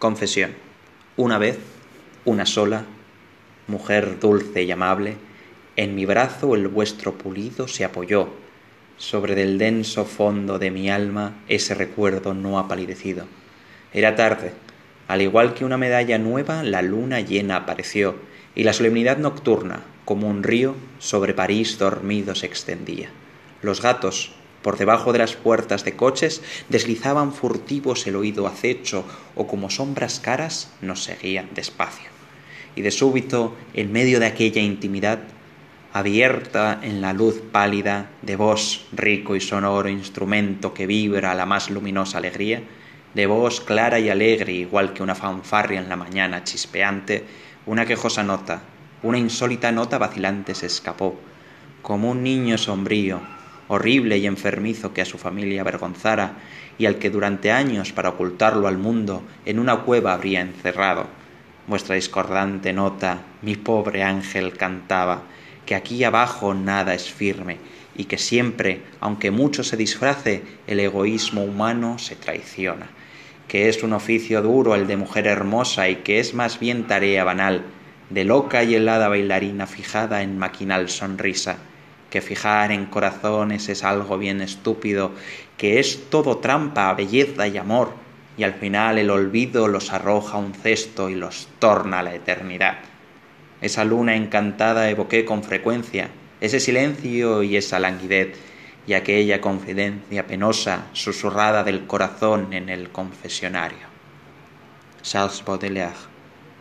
Confesión. Una vez, una sola, mujer dulce y amable, en mi brazo el vuestro pulido se apoyó. Sobre del denso fondo de mi alma ese recuerdo no ha palidecido. Era tarde. Al igual que una medalla nueva, la luna llena apareció, y la solemnidad nocturna, como un río, sobre París dormido se extendía. Los gatos, por debajo de las puertas de coches deslizaban furtivos el oído acecho o como sombras caras nos seguían despacio. Y de súbito, en medio de aquella intimidad, abierta en la luz pálida de voz rico y sonoro instrumento que vibra la más luminosa alegría, de voz clara y alegre igual que una fanfarria en la mañana chispeante, una quejosa nota, una insólita nota vacilante se escapó, como un niño sombrío, horrible y enfermizo que a su familia avergonzara y al que durante años para ocultarlo al mundo en una cueva habría encerrado. Vuestra discordante nota, mi pobre ángel cantaba, que aquí abajo nada es firme y que siempre, aunque mucho se disfrace, el egoísmo humano se traiciona, que es un oficio duro el de mujer hermosa y que es más bien tarea banal, de loca y helada bailarina fijada en maquinal sonrisa, que fijar en corazones es algo bien estúpido, que es todo trampa, belleza y amor, y al final el olvido los arroja a un cesto y los torna a la eternidad. Esa luna encantada evoqué con frecuencia, ese silencio y esa languidez, y aquella confidencia penosa susurrada del corazón en el confesionario. Charles Baudelaire